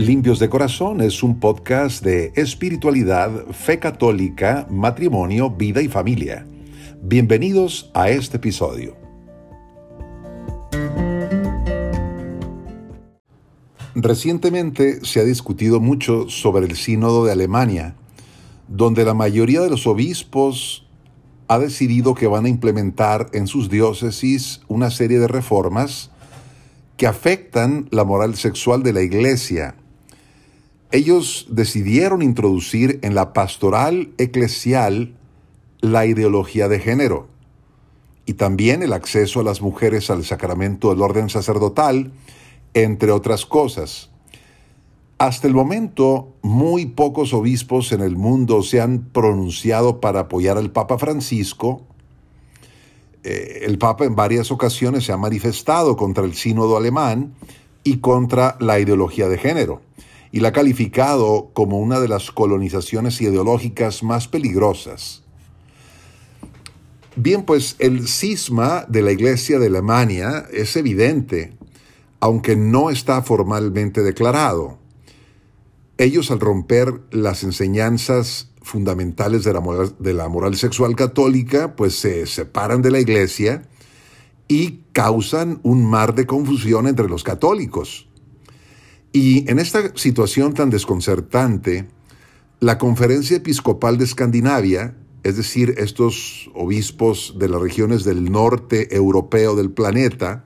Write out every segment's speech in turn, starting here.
Limpios de Corazón es un podcast de espiritualidad, fe católica, matrimonio, vida y familia. Bienvenidos a este episodio. Recientemente se ha discutido mucho sobre el sínodo de Alemania, donde la mayoría de los obispos ha decidido que van a implementar en sus diócesis una serie de reformas que afectan la moral sexual de la iglesia ellos decidieron introducir en la pastoral eclesial la ideología de género y también el acceso a las mujeres al sacramento del orden sacerdotal, entre otras cosas. Hasta el momento, muy pocos obispos en el mundo se han pronunciado para apoyar al Papa Francisco. Eh, el Papa en varias ocasiones se ha manifestado contra el sínodo alemán y contra la ideología de género y la ha calificado como una de las colonizaciones ideológicas más peligrosas. Bien, pues el cisma de la Iglesia de Alemania es evidente, aunque no está formalmente declarado. Ellos al romper las enseñanzas fundamentales de la moral, de la moral sexual católica, pues se separan de la Iglesia y causan un mar de confusión entre los católicos. Y en esta situación tan desconcertante, la Conferencia Episcopal de Escandinavia, es decir, estos obispos de las regiones del norte europeo del planeta,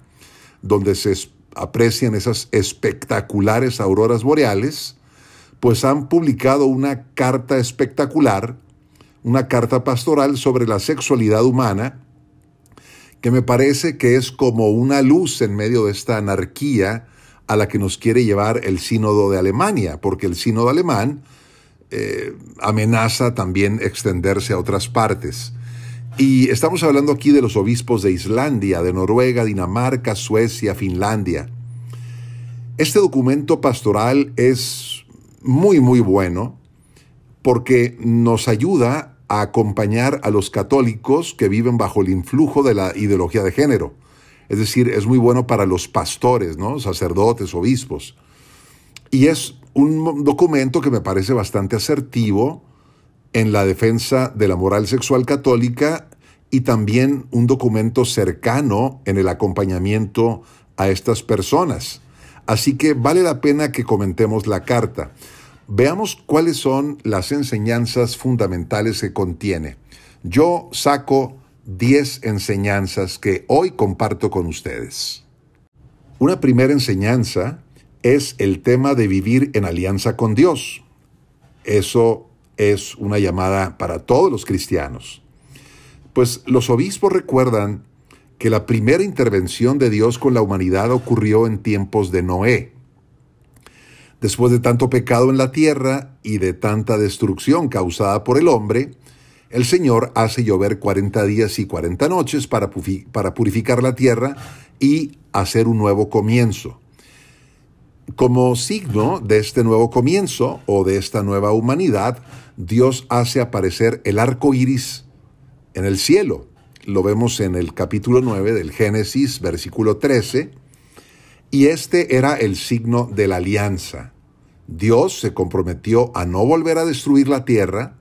donde se aprecian esas espectaculares auroras boreales, pues han publicado una carta espectacular, una carta pastoral sobre la sexualidad humana, que me parece que es como una luz en medio de esta anarquía a la que nos quiere llevar el sínodo de Alemania, porque el sínodo alemán eh, amenaza también extenderse a otras partes. Y estamos hablando aquí de los obispos de Islandia, de Noruega, Dinamarca, Suecia, Finlandia. Este documento pastoral es muy, muy bueno porque nos ayuda a acompañar a los católicos que viven bajo el influjo de la ideología de género. Es decir, es muy bueno para los pastores, ¿no? sacerdotes, obispos. Y es un documento que me parece bastante asertivo en la defensa de la moral sexual católica y también un documento cercano en el acompañamiento a estas personas. Así que vale la pena que comentemos la carta. Veamos cuáles son las enseñanzas fundamentales que contiene. Yo saco 10 enseñanzas que hoy comparto con ustedes. Una primera enseñanza es el tema de vivir en alianza con Dios. Eso es una llamada para todos los cristianos. Pues los obispos recuerdan que la primera intervención de Dios con la humanidad ocurrió en tiempos de Noé. Después de tanto pecado en la tierra y de tanta destrucción causada por el hombre, el Señor hace llover 40 días y 40 noches para, para purificar la tierra y hacer un nuevo comienzo. Como signo de este nuevo comienzo o de esta nueva humanidad, Dios hace aparecer el arco iris en el cielo. Lo vemos en el capítulo 9 del Génesis, versículo 13. Y este era el signo de la alianza. Dios se comprometió a no volver a destruir la tierra,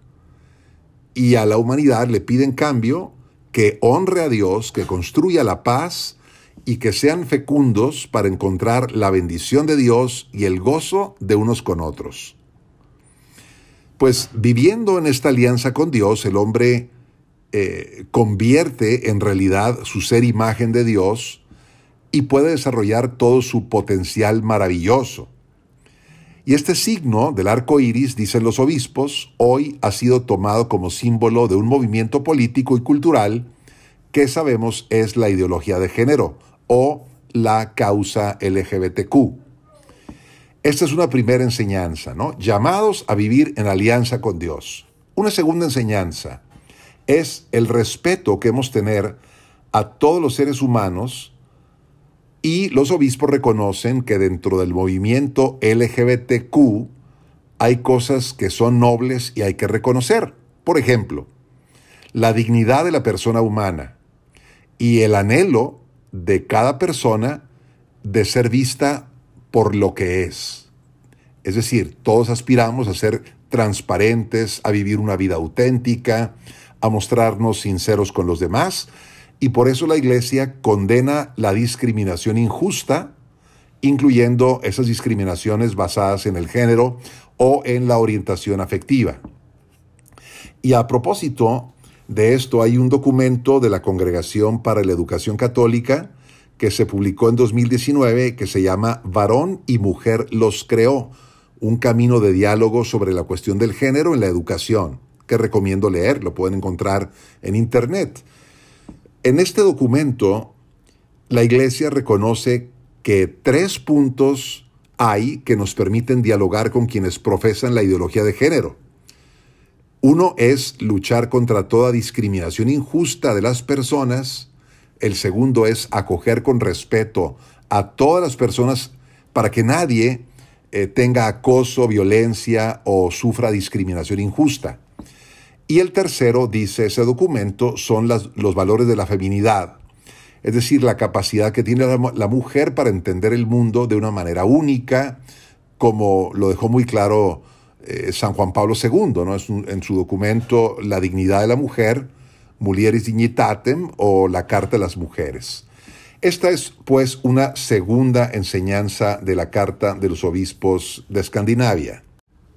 y a la humanidad le pide en cambio que honre a Dios, que construya la paz y que sean fecundos para encontrar la bendición de Dios y el gozo de unos con otros. Pues viviendo en esta alianza con Dios, el hombre eh, convierte en realidad su ser imagen de Dios y puede desarrollar todo su potencial maravilloso. Y este signo del arco iris, dicen los obispos, hoy ha sido tomado como símbolo de un movimiento político y cultural que sabemos es la ideología de género o la causa LGBTQ. Esta es una primera enseñanza, ¿no? Llamados a vivir en alianza con Dios. Una segunda enseñanza es el respeto que hemos tener a todos los seres humanos y los obispos reconocen que dentro del movimiento LGBTQ hay cosas que son nobles y hay que reconocer. Por ejemplo, la dignidad de la persona humana y el anhelo de cada persona de ser vista por lo que es. Es decir, todos aspiramos a ser transparentes, a vivir una vida auténtica, a mostrarnos sinceros con los demás, y por eso la Iglesia condena la discriminación injusta, incluyendo esas discriminaciones basadas en el género o en la orientación afectiva. Y a propósito de esto, hay un documento de la Congregación para la Educación Católica que se publicó en 2019 que se llama Varón y Mujer los creó, un camino de diálogo sobre la cuestión del género en la educación, que recomiendo leer, lo pueden encontrar en Internet. En este documento, la Iglesia reconoce que tres puntos hay que nos permiten dialogar con quienes profesan la ideología de género. Uno es luchar contra toda discriminación injusta de las personas. El segundo es acoger con respeto a todas las personas para que nadie eh, tenga acoso, violencia o sufra discriminación injusta. Y el tercero, dice ese documento, son los valores de la feminidad, es decir, la capacidad que tiene la, mujer para entender el mundo de una manera única, como lo dejó muy claro eh, San Juan Pablo II, ¿no? en su documento La dignidad de la mujer, Mulieris Dignitatem o la Carta de las Mujeres. Esta es, pues, una segunda enseñanza de la Carta de los Obispos de Escandinavia.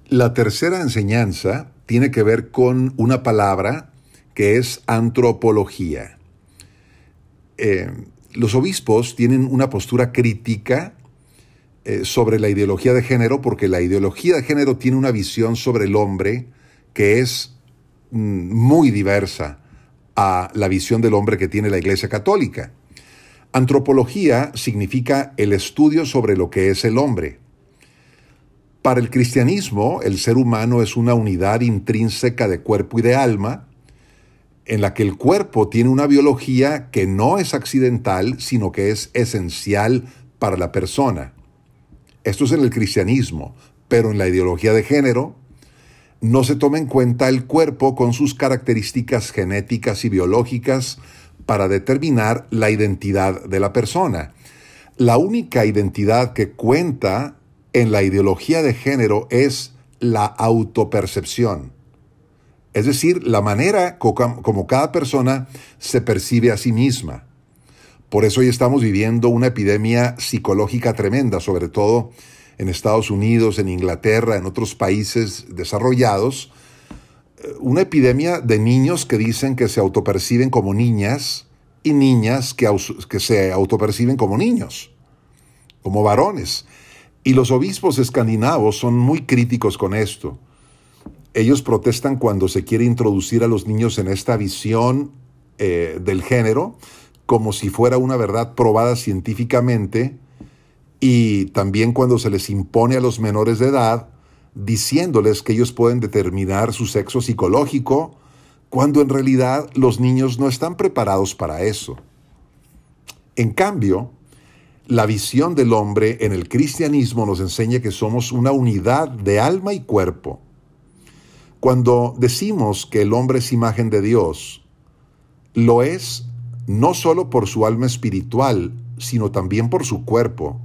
La tercera enseñanza tiene que ver con una palabra que es antropología. Eh, los obispos tienen una postura crítica eh, sobre la ideología de género porque la ideología de género tiene una visión sobre el hombre que es mm, muy diversa a la visión del hombre que tiene la Iglesia Católica. Antropología significa el estudio sobre lo que es el hombre. Para el cristianismo, el ser humano es una unidad intrínseca de cuerpo y de alma, en la que el cuerpo tiene una biología que no es accidental, sino que es esencial para la persona. Esto es en el cristianismo, pero en la ideología de género no se toma en cuenta el cuerpo con sus características genéticas y biológicas para determinar la identidad de la persona. La única identidad que cuenta en la ideología de género es la autopercepción. Es decir, la manera como cada persona se percibe a sí misma. Por eso hoy estamos viviendo una epidemia psicológica tremenda, sobre todo en Estados Unidos, en Inglaterra, en otros países desarrollados. Eh, una epidemia de niños que dicen que se autoperciben como niñas y niñas que, que se autoperciben como niños, como varones. Y los obispos escandinavos son muy críticos con esto. Ellos protestan cuando se quiere introducir a los niños en esta visión eh, del género como si fuera una verdad probada científicamente y también cuando se les impone a los menores de edad diciéndoles que ellos pueden determinar su sexo psicológico cuando en realidad los niños no están preparados para eso. En cambio, la visión del hombre en el cristianismo nos enseña que somos una unidad de alma y cuerpo. Cuando decimos que el hombre es imagen de Dios, lo es no solo por su alma espiritual, sino también por su cuerpo,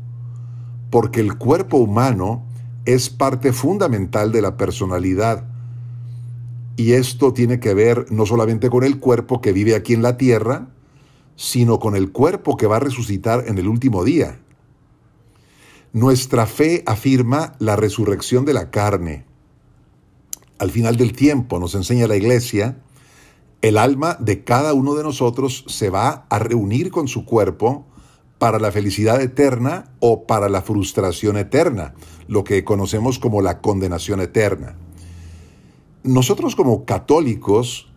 porque el cuerpo humano es parte fundamental de la personalidad. Y esto tiene que ver no solamente con el cuerpo que vive aquí en la tierra, sino con el cuerpo que va a resucitar en el último día. Nuestra fe afirma la resurrección de la carne. Al final del tiempo, nos enseña la iglesia, el alma de cada uno de nosotros se va a reunir con su cuerpo para la felicidad eterna o para la frustración eterna, lo que conocemos como la condenación eterna. Nosotros como católicos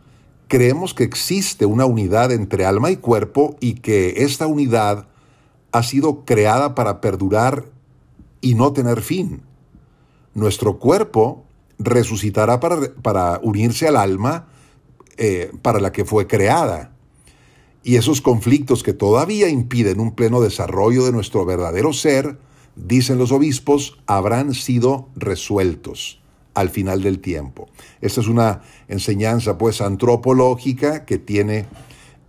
creemos que existe una unidad entre alma y cuerpo y que esta unidad ha sido creada para perdurar y no tener fin. Nuestro cuerpo resucitará para, unirse al alma eh, para la que fue creada. Y esos conflictos que todavía impiden un pleno desarrollo de nuestro verdadero ser, dicen los obispos, habrán sido resueltos al final del tiempo. Esta es una enseñanza pues antropológica que tiene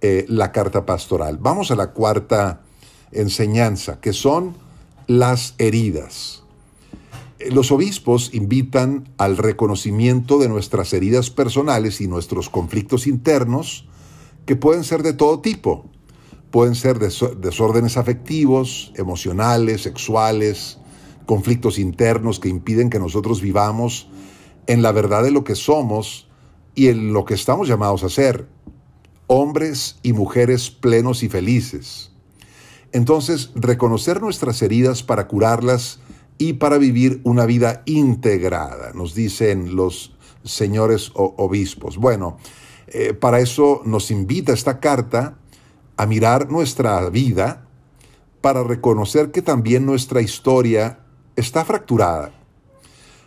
eh, la carta pastoral. Vamos a la cuarta enseñanza, que son las heridas. Los obispos invitan al reconocimiento de nuestras heridas personales y nuestros conflictos internos, que pueden ser de todo tipo. Pueden ser desórdenes afectivos, emocionales, sexuales, conflictos internos que impiden que nosotros vivamos en la verdad de lo que somos y en lo que estamos llamados a ser, hombres y mujeres plenos y felices. Entonces, reconocer nuestras heridas para curarlas y para vivir una vida integrada, nos dicen los señores obispos. Bueno, eh, para eso nos invita esta carta a mirar nuestra vida para reconocer que también nuestra historia está fracturada.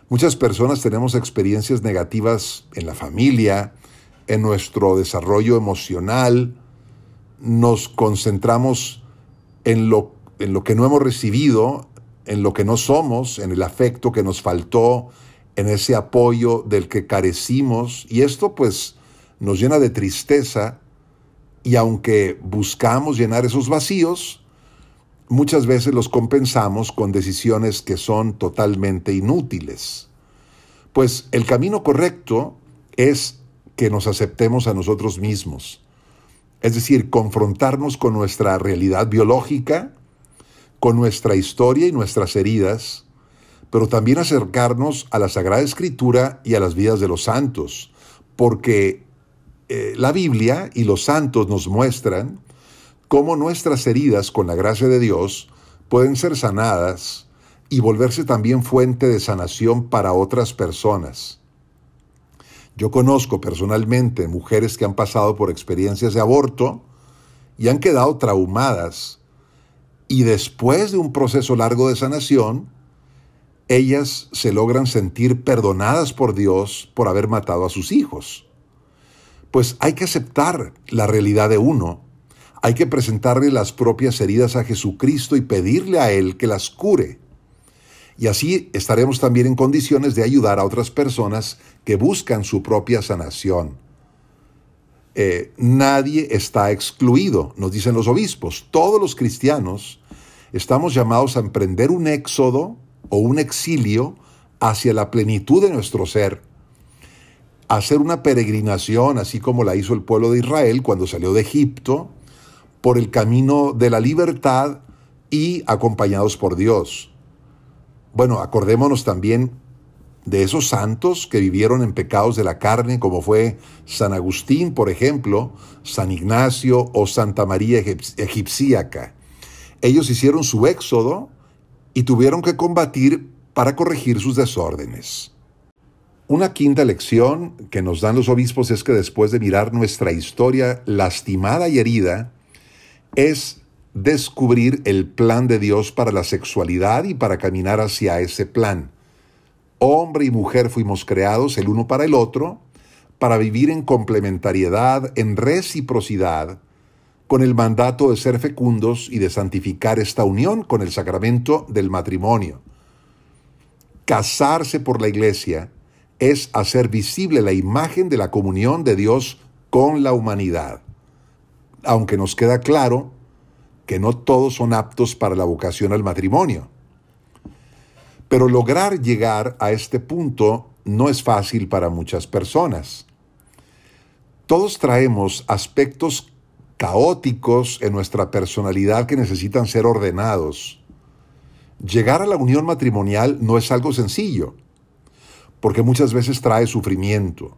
Muchas personas tenemos experiencias negativas en la familia, en nuestro desarrollo emocional, nos concentramos en lo, en lo que no hemos recibido, en lo que no somos, en el afecto que nos faltó, en ese apoyo del que carecimos, y esto pues nos llena de tristeza, y aunque buscamos llenar esos vacíos, muchas veces los compensamos con decisiones que son totalmente inútiles. Pues el camino correcto es que nos aceptemos a nosotros mismos, es decir, confrontarnos con nuestra realidad biológica, con nuestra historia y nuestras heridas, pero también acercarnos a la Sagrada Escritura y a las vidas de los santos, porque eh, la Biblia y los santos nos muestran cómo nuestras heridas, con la gracia de Dios, pueden ser sanadas y volverse también fuente de sanación para otras personas. Yo conozco personalmente mujeres que han pasado por experiencias de aborto y han quedado traumadas y después de un proceso largo de sanación, ellas se logran sentir perdonadas por Dios por haber matado a sus hijos. Pues hay que aceptar la realidad de uno hay que presentarle las propias heridas a Jesucristo y pedirle a Él que las cure. Y así estaremos también en condiciones de ayudar a otras personas que buscan su propia sanación. Eh, nadie está excluido, nos dicen los obispos. Todos los cristianos estamos llamados a emprender un éxodo o un exilio hacia la plenitud de nuestro ser. Hacer una peregrinación, así como la hizo el pueblo de Israel cuando salió de Egipto, por el camino de la libertad y acompañados por Dios. Bueno, acordémonos también de esos santos que vivieron en pecados de la carne, como fue San Agustín, por ejemplo, San Ignacio o Santa María Egipcíaca. Ellos hicieron su éxodo y tuvieron que combatir para corregir sus desórdenes. Una quinta lección que nos dan los obispos es que después de mirar nuestra historia lastimada y herida, es descubrir el plan de Dios para la sexualidad y para caminar hacia ese plan. Hombre y mujer fuimos creados el uno para el otro, para vivir en complementariedad, en reciprocidad, con el mandato de ser fecundos y de santificar esta unión con el sacramento del matrimonio. Casarse por la iglesia es hacer visible la imagen de la comunión de Dios con la humanidad aunque nos queda claro que no todos son aptos para la vocación al matrimonio. Pero lograr llegar a este punto no es fácil para muchas personas. Todos traemos aspectos caóticos en nuestra personalidad que necesitan ser ordenados. Llegar a la unión matrimonial no es algo sencillo, porque muchas veces trae sufrimiento.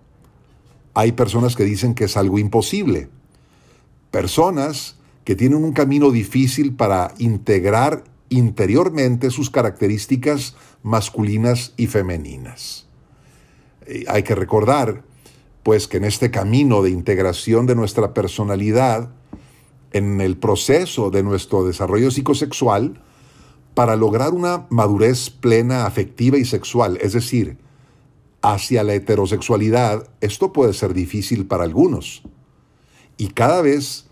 Hay personas que dicen que es algo imposible personas que tienen un camino difícil para integrar interiormente sus características masculinas y femeninas. hay que recordar, pues, que en este camino de integración de nuestra personalidad, en el proceso de nuestro desarrollo psicosexual, para lograr una madurez plena afectiva y sexual, es decir, hacia la heterosexualidad, esto puede ser difícil para algunos. Y cada vez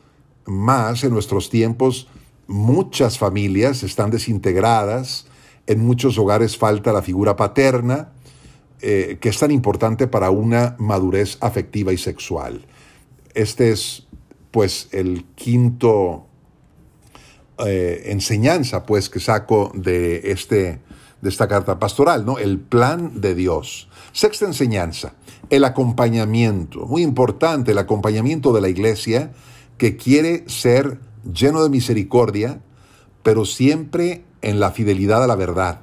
más en nuestros tiempos, muchas familias están desintegradas, en muchos hogares falta la figura paterna, eh, que es tan importante para una madurez afectiva y sexual. Este es, pues, el quinto eh, enseñanza, pues, que saco de este, de esta carta pastoral, ¿no? El plan de Dios. Sexta enseñanza, el acompañamiento. Muy importante, el acompañamiento de la iglesia que quiere ser lleno de misericordia, pero siempre en la fidelidad a la verdad.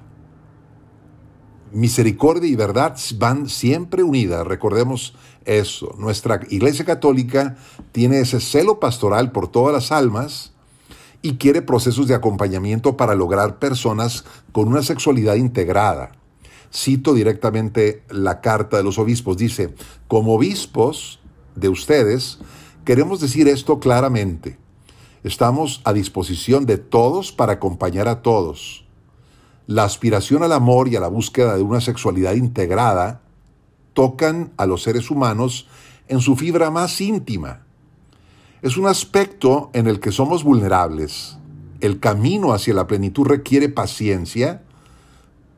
Misericordia y verdad van siempre unidas, recordemos eso. Nuestra Iglesia Católica tiene ese celo pastoral por todas las almas y quiere procesos de acompañamiento para lograr personas con una sexualidad integrada. Cito directamente la carta de los obispos. Dice, como obispos de ustedes, queremos decir esto claramente. Estamos a disposición de todos para acompañar a todos. La aspiración al amor y a la búsqueda de una sexualidad integrada tocan a los seres humanos en su fibra más íntima. Es un aspecto en el que somos vulnerables. El camino hacia la plenitud requiere paciencia,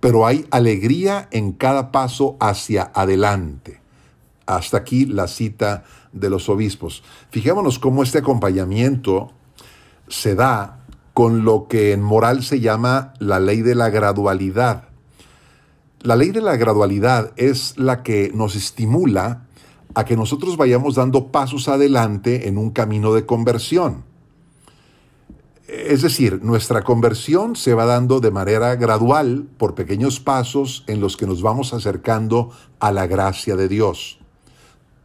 pero hay alegría en cada paso hacia adelante. Hasta aquí la cita de los obispos. Fijémonos cómo este acompañamiento se da con lo que en moral se llama la ley de la gradualidad. La ley de la gradualidad es la que nos estimula a que nosotros vayamos dando pasos adelante en un camino de conversión. Es decir, nuestra conversión se va dando de manera gradual por pequeños pasos en los que nos vamos acercando a la gracia de Dios.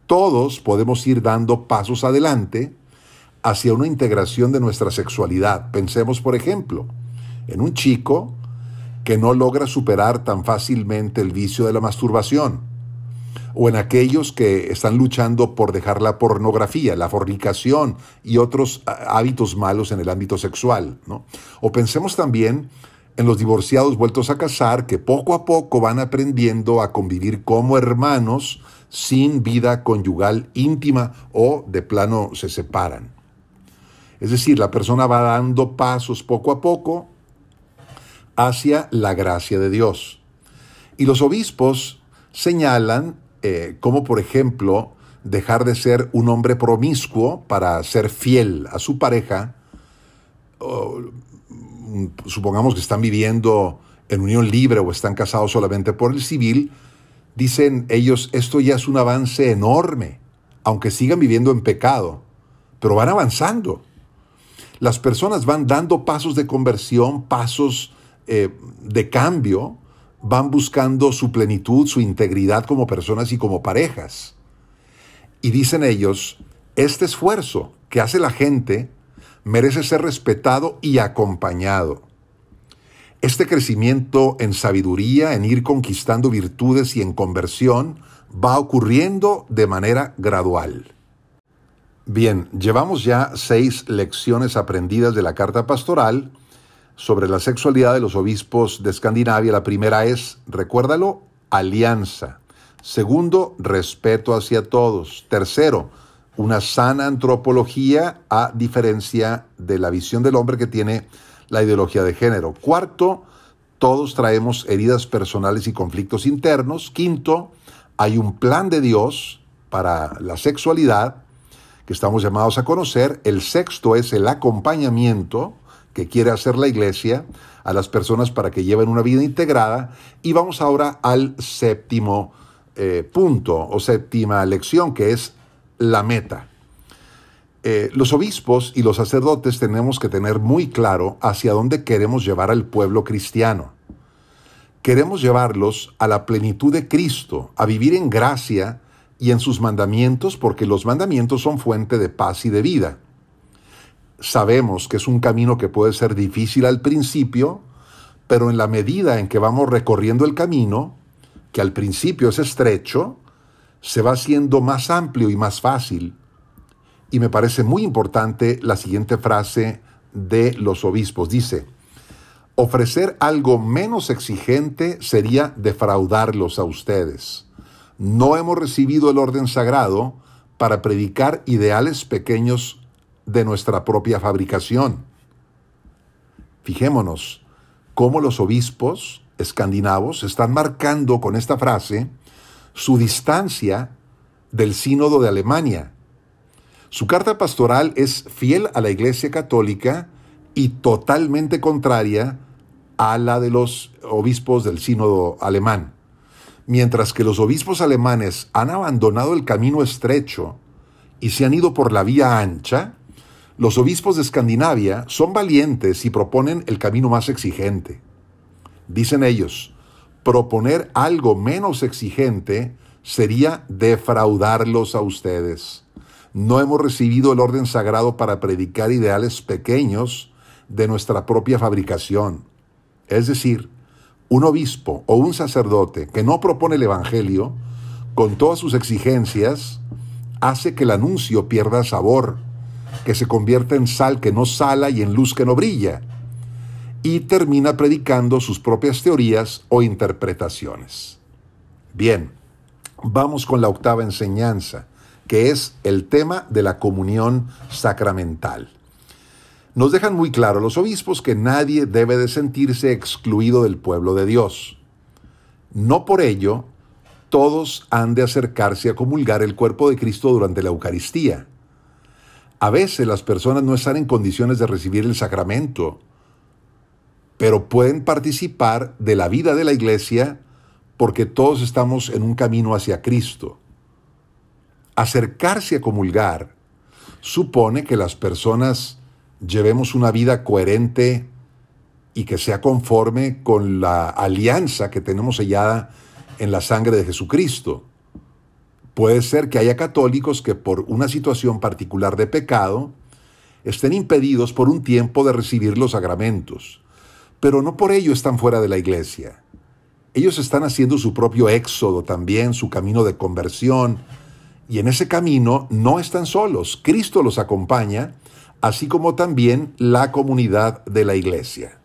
Todos podemos ir dando pasos adelante hacia una integración de nuestra sexualidad. Pensemos, por ejemplo, en un chico que no logra superar tan fácilmente el vicio de la masturbación, o en aquellos que están luchando por dejar la pornografía, la fornicación y otros hábitos malos en el ámbito sexual. O pensemos también en los divorciados vueltos a casar que poco a poco van aprendiendo a convivir como hermanos sin vida conyugal íntima o de plano se separan. Es decir, la persona va dando pasos poco a poco hacia la gracia de Dios. Y los obispos señalan eh, como, por ejemplo, dejar de ser un hombre promiscuo para ser fiel a su pareja. supongamos que están viviendo en unión libre o están casados solamente por el civil. Dicen ellos, esto ya es un avance enorme, aunque sigan viviendo en pecado, pero van avanzando las personas van dando pasos de conversión, pasos eh, de cambio, van buscando su plenitud, su integridad como personas y como parejas. Y dicen ellos, este esfuerzo que hace la gente merece ser respetado y acompañado. Este crecimiento en sabiduría, en ir conquistando virtudes y en conversión, va ocurriendo de manera gradual. Bien, llevamos ya seis lecciones aprendidas de la carta pastoral sobre la sexualidad de los obispos de Escandinavia. La primera es, recuérdalo, alianza. Segundo, respeto hacia todos. Tercero, una sana antropología a diferencia de la visión del hombre que tiene la ideología de género. Cuarto, todos traemos heridas personales y conflictos internos. Quinto, hay un plan de Dios para la sexualidad que estamos llamados a conocer. El sexto es el acompañamiento que quiere hacer la iglesia a las personas para que lleven una vida integrada. Y vamos ahora al séptimo eh, punto o séptima lección, que es la meta. Eh, los obispos y los sacerdotes tenemos que tener muy claro hacia dónde queremos llevar al pueblo cristiano. Queremos llevarlos a la plenitud de Cristo, a vivir en gracia y en sus mandamientos, porque los mandamientos son fuente de paz y de vida. Sabemos que es un camino que puede ser difícil al principio, pero en la medida en que vamos recorriendo el camino, que al principio es estrecho, se va haciendo más amplio y más fácil. Y me parece muy importante la siguiente frase de los obispos. Dice, ofrecer algo menos exigente sería defraudarlos a ustedes no hemos recibido el orden sagrado para predicar ideales pequeños de nuestra propia fabricación. Fijémonos cómo los obispos escandinavos están marcando con esta frase su distancia del sínodo de Alemania. Su carta pastoral es fiel a la Iglesia Católica y totalmente contraria a la de los obispos del sínodo alemán. Mientras que los obispos alemanes han abandonado el camino estrecho y se han ido por la vía ancha, los obispos de Escandinavia son valientes y proponen el camino más exigente. Dicen ellos, proponer algo menos exigente sería defraudarlos a ustedes. No hemos recibido el orden sagrado para predicar ideales pequeños de nuestra propia fabricación. Es decir, un obispo o un sacerdote que no propone el Evangelio, con todas sus exigencias, hace que el anuncio pierda sabor, que se convierta en sal que no sala y en luz que no brilla, y termina predicando sus propias teorías o interpretaciones. Bien, vamos con la octava enseñanza, que es el tema de la comunión sacramental. Nos dejan muy claro los obispos que nadie debe de sentirse excluido del pueblo de Dios. No por ello, todos han de acercarse a comulgar el cuerpo de Cristo durante la Eucaristía. A veces las personas no están en condiciones de recibir el sacramento, pero pueden participar de la vida de la iglesia porque todos estamos en un camino hacia Cristo. Acercarse a comulgar supone que las personas llevemos una vida coherente y que sea conforme con la alianza que tenemos sellada en la sangre de Jesucristo. Puede ser que haya católicos que por una situación particular de pecado estén impedidos por un tiempo de recibir los sacramentos, pero no por ello están fuera de la iglesia. Ellos están haciendo su propio éxodo también, su camino de conversión, y en ese camino no están solos. Cristo los acompaña así como también la comunidad de la iglesia.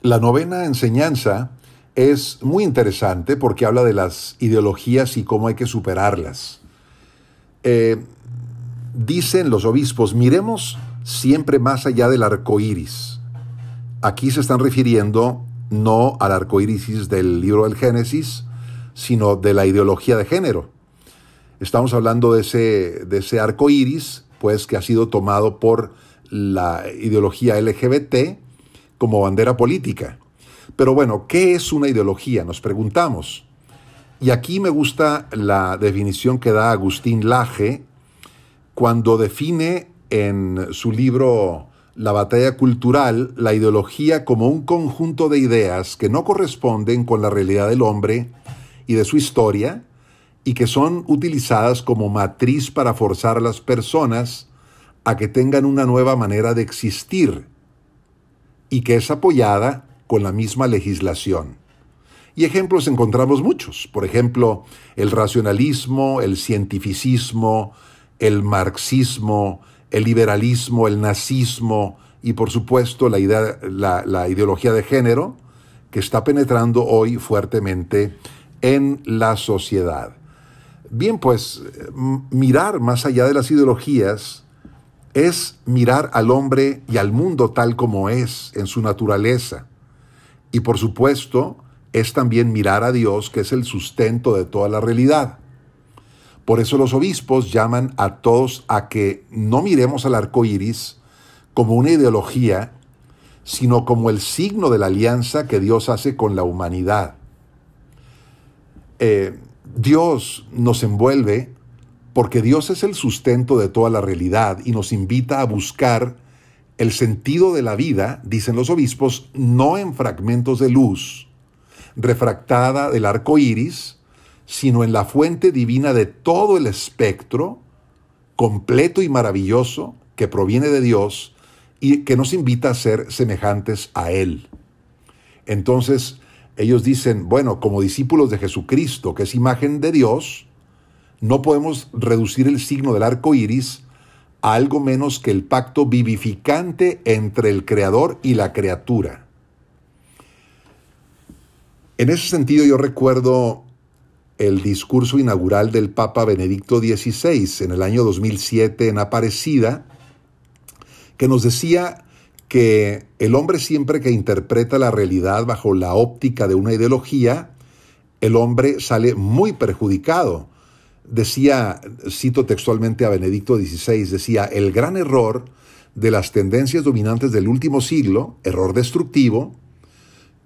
La novena enseñanza es muy interesante porque habla de las ideologías y cómo hay que superarlas. Eh, dicen los obispos, miremos siempre más allá del arco iris. Aquí se están refiriendo no al arco iris del libro del Génesis, sino de la ideología de género. Estamos hablando de ese, de ese arco iris pues que ha sido tomado por la ideología LGBT como bandera política. Pero bueno, ¿qué es una ideología? Nos preguntamos. Y aquí me gusta la definición que da Agustín Laje cuando define en su libro La batalla cultural la ideología como un conjunto de ideas que no corresponden con la realidad del hombre y de su historia, y que son utilizadas como matriz para forzar a las personas a que tengan una nueva manera de existir y que es apoyada con la misma legislación. Y ejemplos encontramos muchos, por ejemplo, el racionalismo, el cientificismo, el marxismo, el liberalismo, el nazismo y por supuesto la, idea, la, la ideología de género que está penetrando hoy fuertemente en la sociedad. Bien, pues mirar más allá de las ideologías es mirar al hombre y al mundo tal como es, en su naturaleza. Y por supuesto, es también mirar a Dios, que es el sustento de toda la realidad. Por eso los obispos llaman a todos a que no miremos al arco iris como una ideología, sino como el signo de la alianza que Dios hace con la humanidad. Eh, Dios nos envuelve porque Dios es el sustento de toda la realidad y nos invita a buscar el sentido de la vida, dicen los obispos, no en fragmentos de luz refractada del arco iris, sino en la fuente divina de todo el espectro, completo y maravilloso, que proviene de Dios y que nos invita a ser semejantes a Él. Entonces, ellos dicen, bueno, como discípulos de Jesucristo, que es imagen de Dios, no podemos reducir el signo del arco iris algo menos que el pacto vivificante entre el Creador y la criatura. En ese sentido, yo recuerdo el discurso inaugural del Papa Benedicto XVI en el año 2007 en Aparecida, que nos decía que el hombre siempre que interpreta la realidad bajo la óptica de una ideología, el hombre sale muy perjudicado. Decía, cito textualmente a Benedicto XVI, decía, el gran error de las tendencias dominantes del último siglo, error destructivo,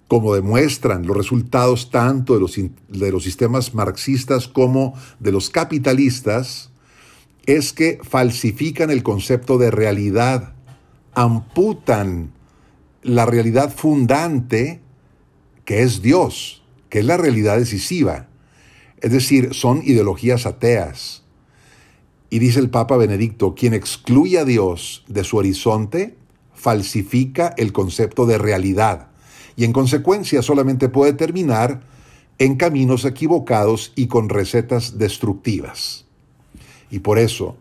como demuestran los resultados tanto de los, de los sistemas marxistas como de los capitalistas, es que falsifican el concepto de realidad, amputan la realidad fundante que es Dios, que es la realidad decisiva. Es decir, son ideologías ateas. Y dice el Papa Benedicto, quien excluye a Dios de su horizonte, falsifica el concepto de realidad y en consecuencia solamente puede terminar en caminos equivocados y con recetas destructivas. Y por eso,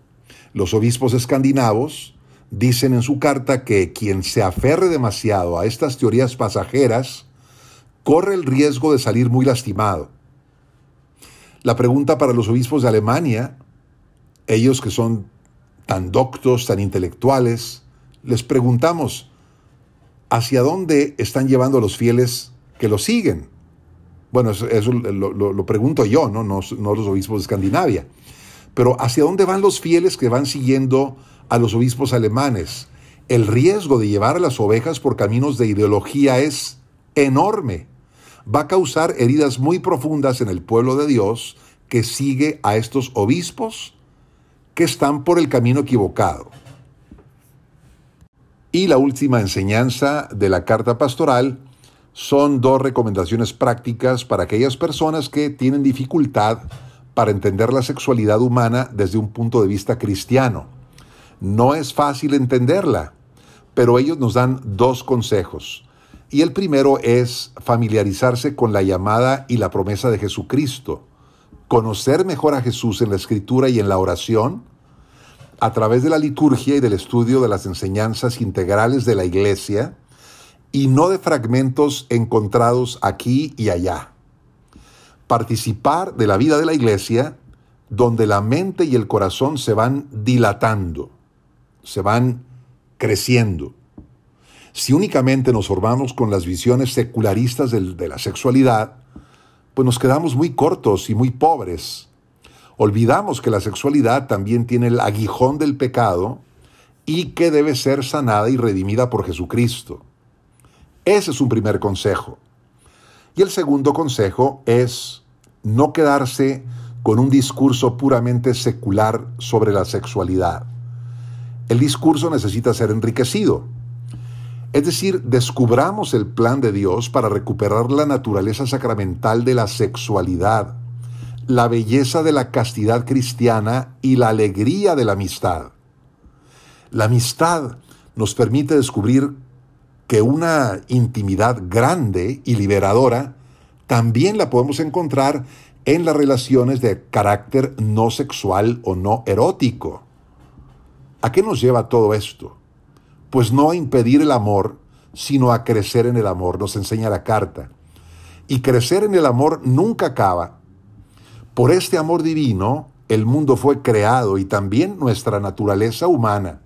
los obispos escandinavos dicen en su carta que quien se aferre demasiado a estas teorías pasajeras corre el riesgo de salir muy lastimado. La pregunta para los obispos de Alemania, ellos que son tan doctos, tan intelectuales, les preguntamos, ¿hacia dónde están llevando a los fieles que los siguen? Bueno, eso, lo, pregunto yo, ¿no? No, no los obispos de Escandinavia. Pero ¿hacia dónde van los fieles que van siguiendo a los obispos alemanes? El riesgo de llevar a las ovejas por caminos de ideología es enorme va a causar heridas muy profundas en el pueblo de Dios que sigue a estos obispos que están por el camino equivocado. Y la última enseñanza de la carta pastoral son dos recomendaciones prácticas para aquellas personas que tienen dificultad para entender la sexualidad humana desde un punto de vista cristiano. No es fácil entenderla, pero ellos nos dan dos consejos. Y el primero es familiarizarse con la llamada y la promesa de Jesucristo, conocer mejor a Jesús en la escritura y en la oración, a través de la liturgia y del estudio de las enseñanzas integrales de la iglesia, y no de fragmentos encontrados aquí y allá. Participar de la vida de la iglesia donde la mente y el corazón se van dilatando, se van creciendo. Si únicamente nos formamos con las visiones secularistas de la sexualidad, pues nos quedamos muy cortos y muy pobres. Olvidamos que la sexualidad también tiene el aguijón del pecado y que debe ser sanada y redimida por Jesucristo. Ese es un primer consejo. Y el segundo consejo es no quedarse con un discurso puramente secular sobre la sexualidad. El discurso necesita ser enriquecido. Es decir, descubramos el plan de Dios para recuperar la naturaleza sacramental de la sexualidad, la belleza de la castidad cristiana y la alegría de la amistad. La amistad nos permite descubrir que una intimidad grande y liberadora también la podemos encontrar en las relaciones de carácter no sexual o no erótico. ¿A qué nos lleva todo esto? Pues no a impedir el amor, sino a crecer en el amor, nos enseña la carta. Y crecer en el amor nunca acaba. Por este amor divino, el mundo fue creado y también nuestra naturaleza humana.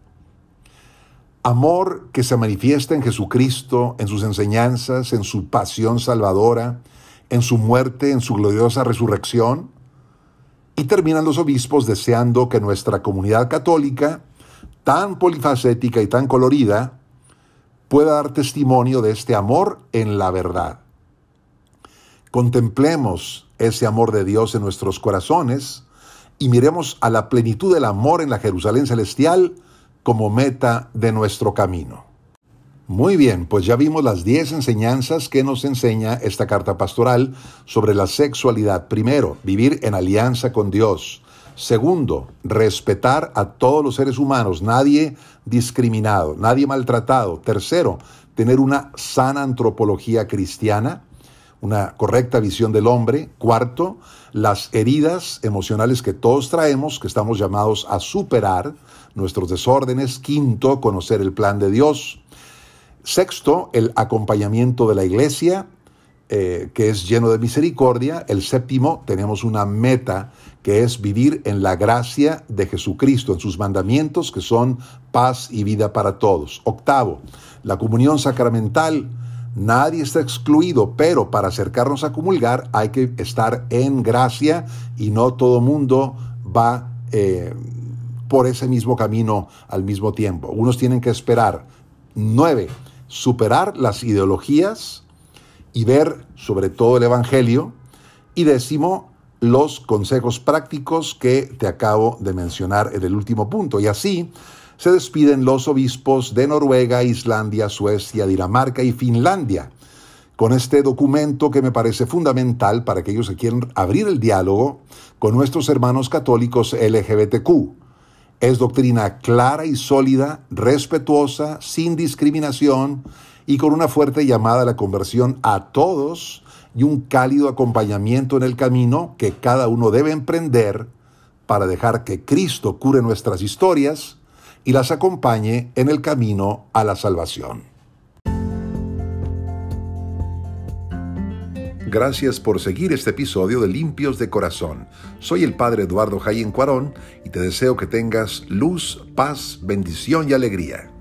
Amor que se manifiesta en Jesucristo, en sus enseñanzas, en su pasión salvadora, en su muerte, en su gloriosa resurrección. Y terminan los obispos deseando que nuestra comunidad católica tan polifacética y tan colorida pueda dar testimonio de este amor en la verdad. Contemplemos ese amor de Dios en nuestros corazones y miremos a la plenitud del amor en la Jerusalén celestial como meta de nuestro camino. Muy bien, pues ya vimos las 10 enseñanzas que nos enseña esta carta pastoral sobre la sexualidad. Primero, vivir en alianza con Dios. Segundo, respetar a todos los seres humanos, nadie discriminado, nadie maltratado. Tercero, tener una sana antropología cristiana, una correcta visión del hombre. Cuarto, las heridas emocionales que todos traemos, que estamos llamados a superar, nuestros desórdenes. Quinto, conocer el plan de Dios. Sexto, el acompañamiento de la iglesia. Eh, que es lleno de misericordia. El séptimo, tenemos una meta que es vivir en la gracia de Jesucristo, en sus mandamientos que son paz y vida para todos. Octavo, la comunión sacramental. Nadie está excluido, pero para acercarnos a comulgar hay que estar en gracia y no todo mundo va eh, por ese mismo camino al mismo tiempo. Unos tienen que esperar. Nueve, superar las ideologías y ver sobre todo el Evangelio. Y décimo, los consejos prácticos que te acabo de mencionar en el último punto. Y así se despiden los obispos de Noruega, Islandia, Suecia, Dinamarca y Finlandia con este documento que me parece fundamental para aquellos que quieren abrir el diálogo con nuestros hermanos católicos LGBTQ. Es doctrina clara y sólida, respetuosa, sin discriminación y con una fuerte llamada a la conversión a todos y un cálido acompañamiento en el camino que cada uno debe emprender para dejar que Cristo cure nuestras historias y las acompañe en el camino a la salvación. Gracias por seguir este episodio de Limpios de Corazón. Soy el Padre Eduardo Jayen Cuarón y te deseo que tengas luz, paz, bendición y alegría.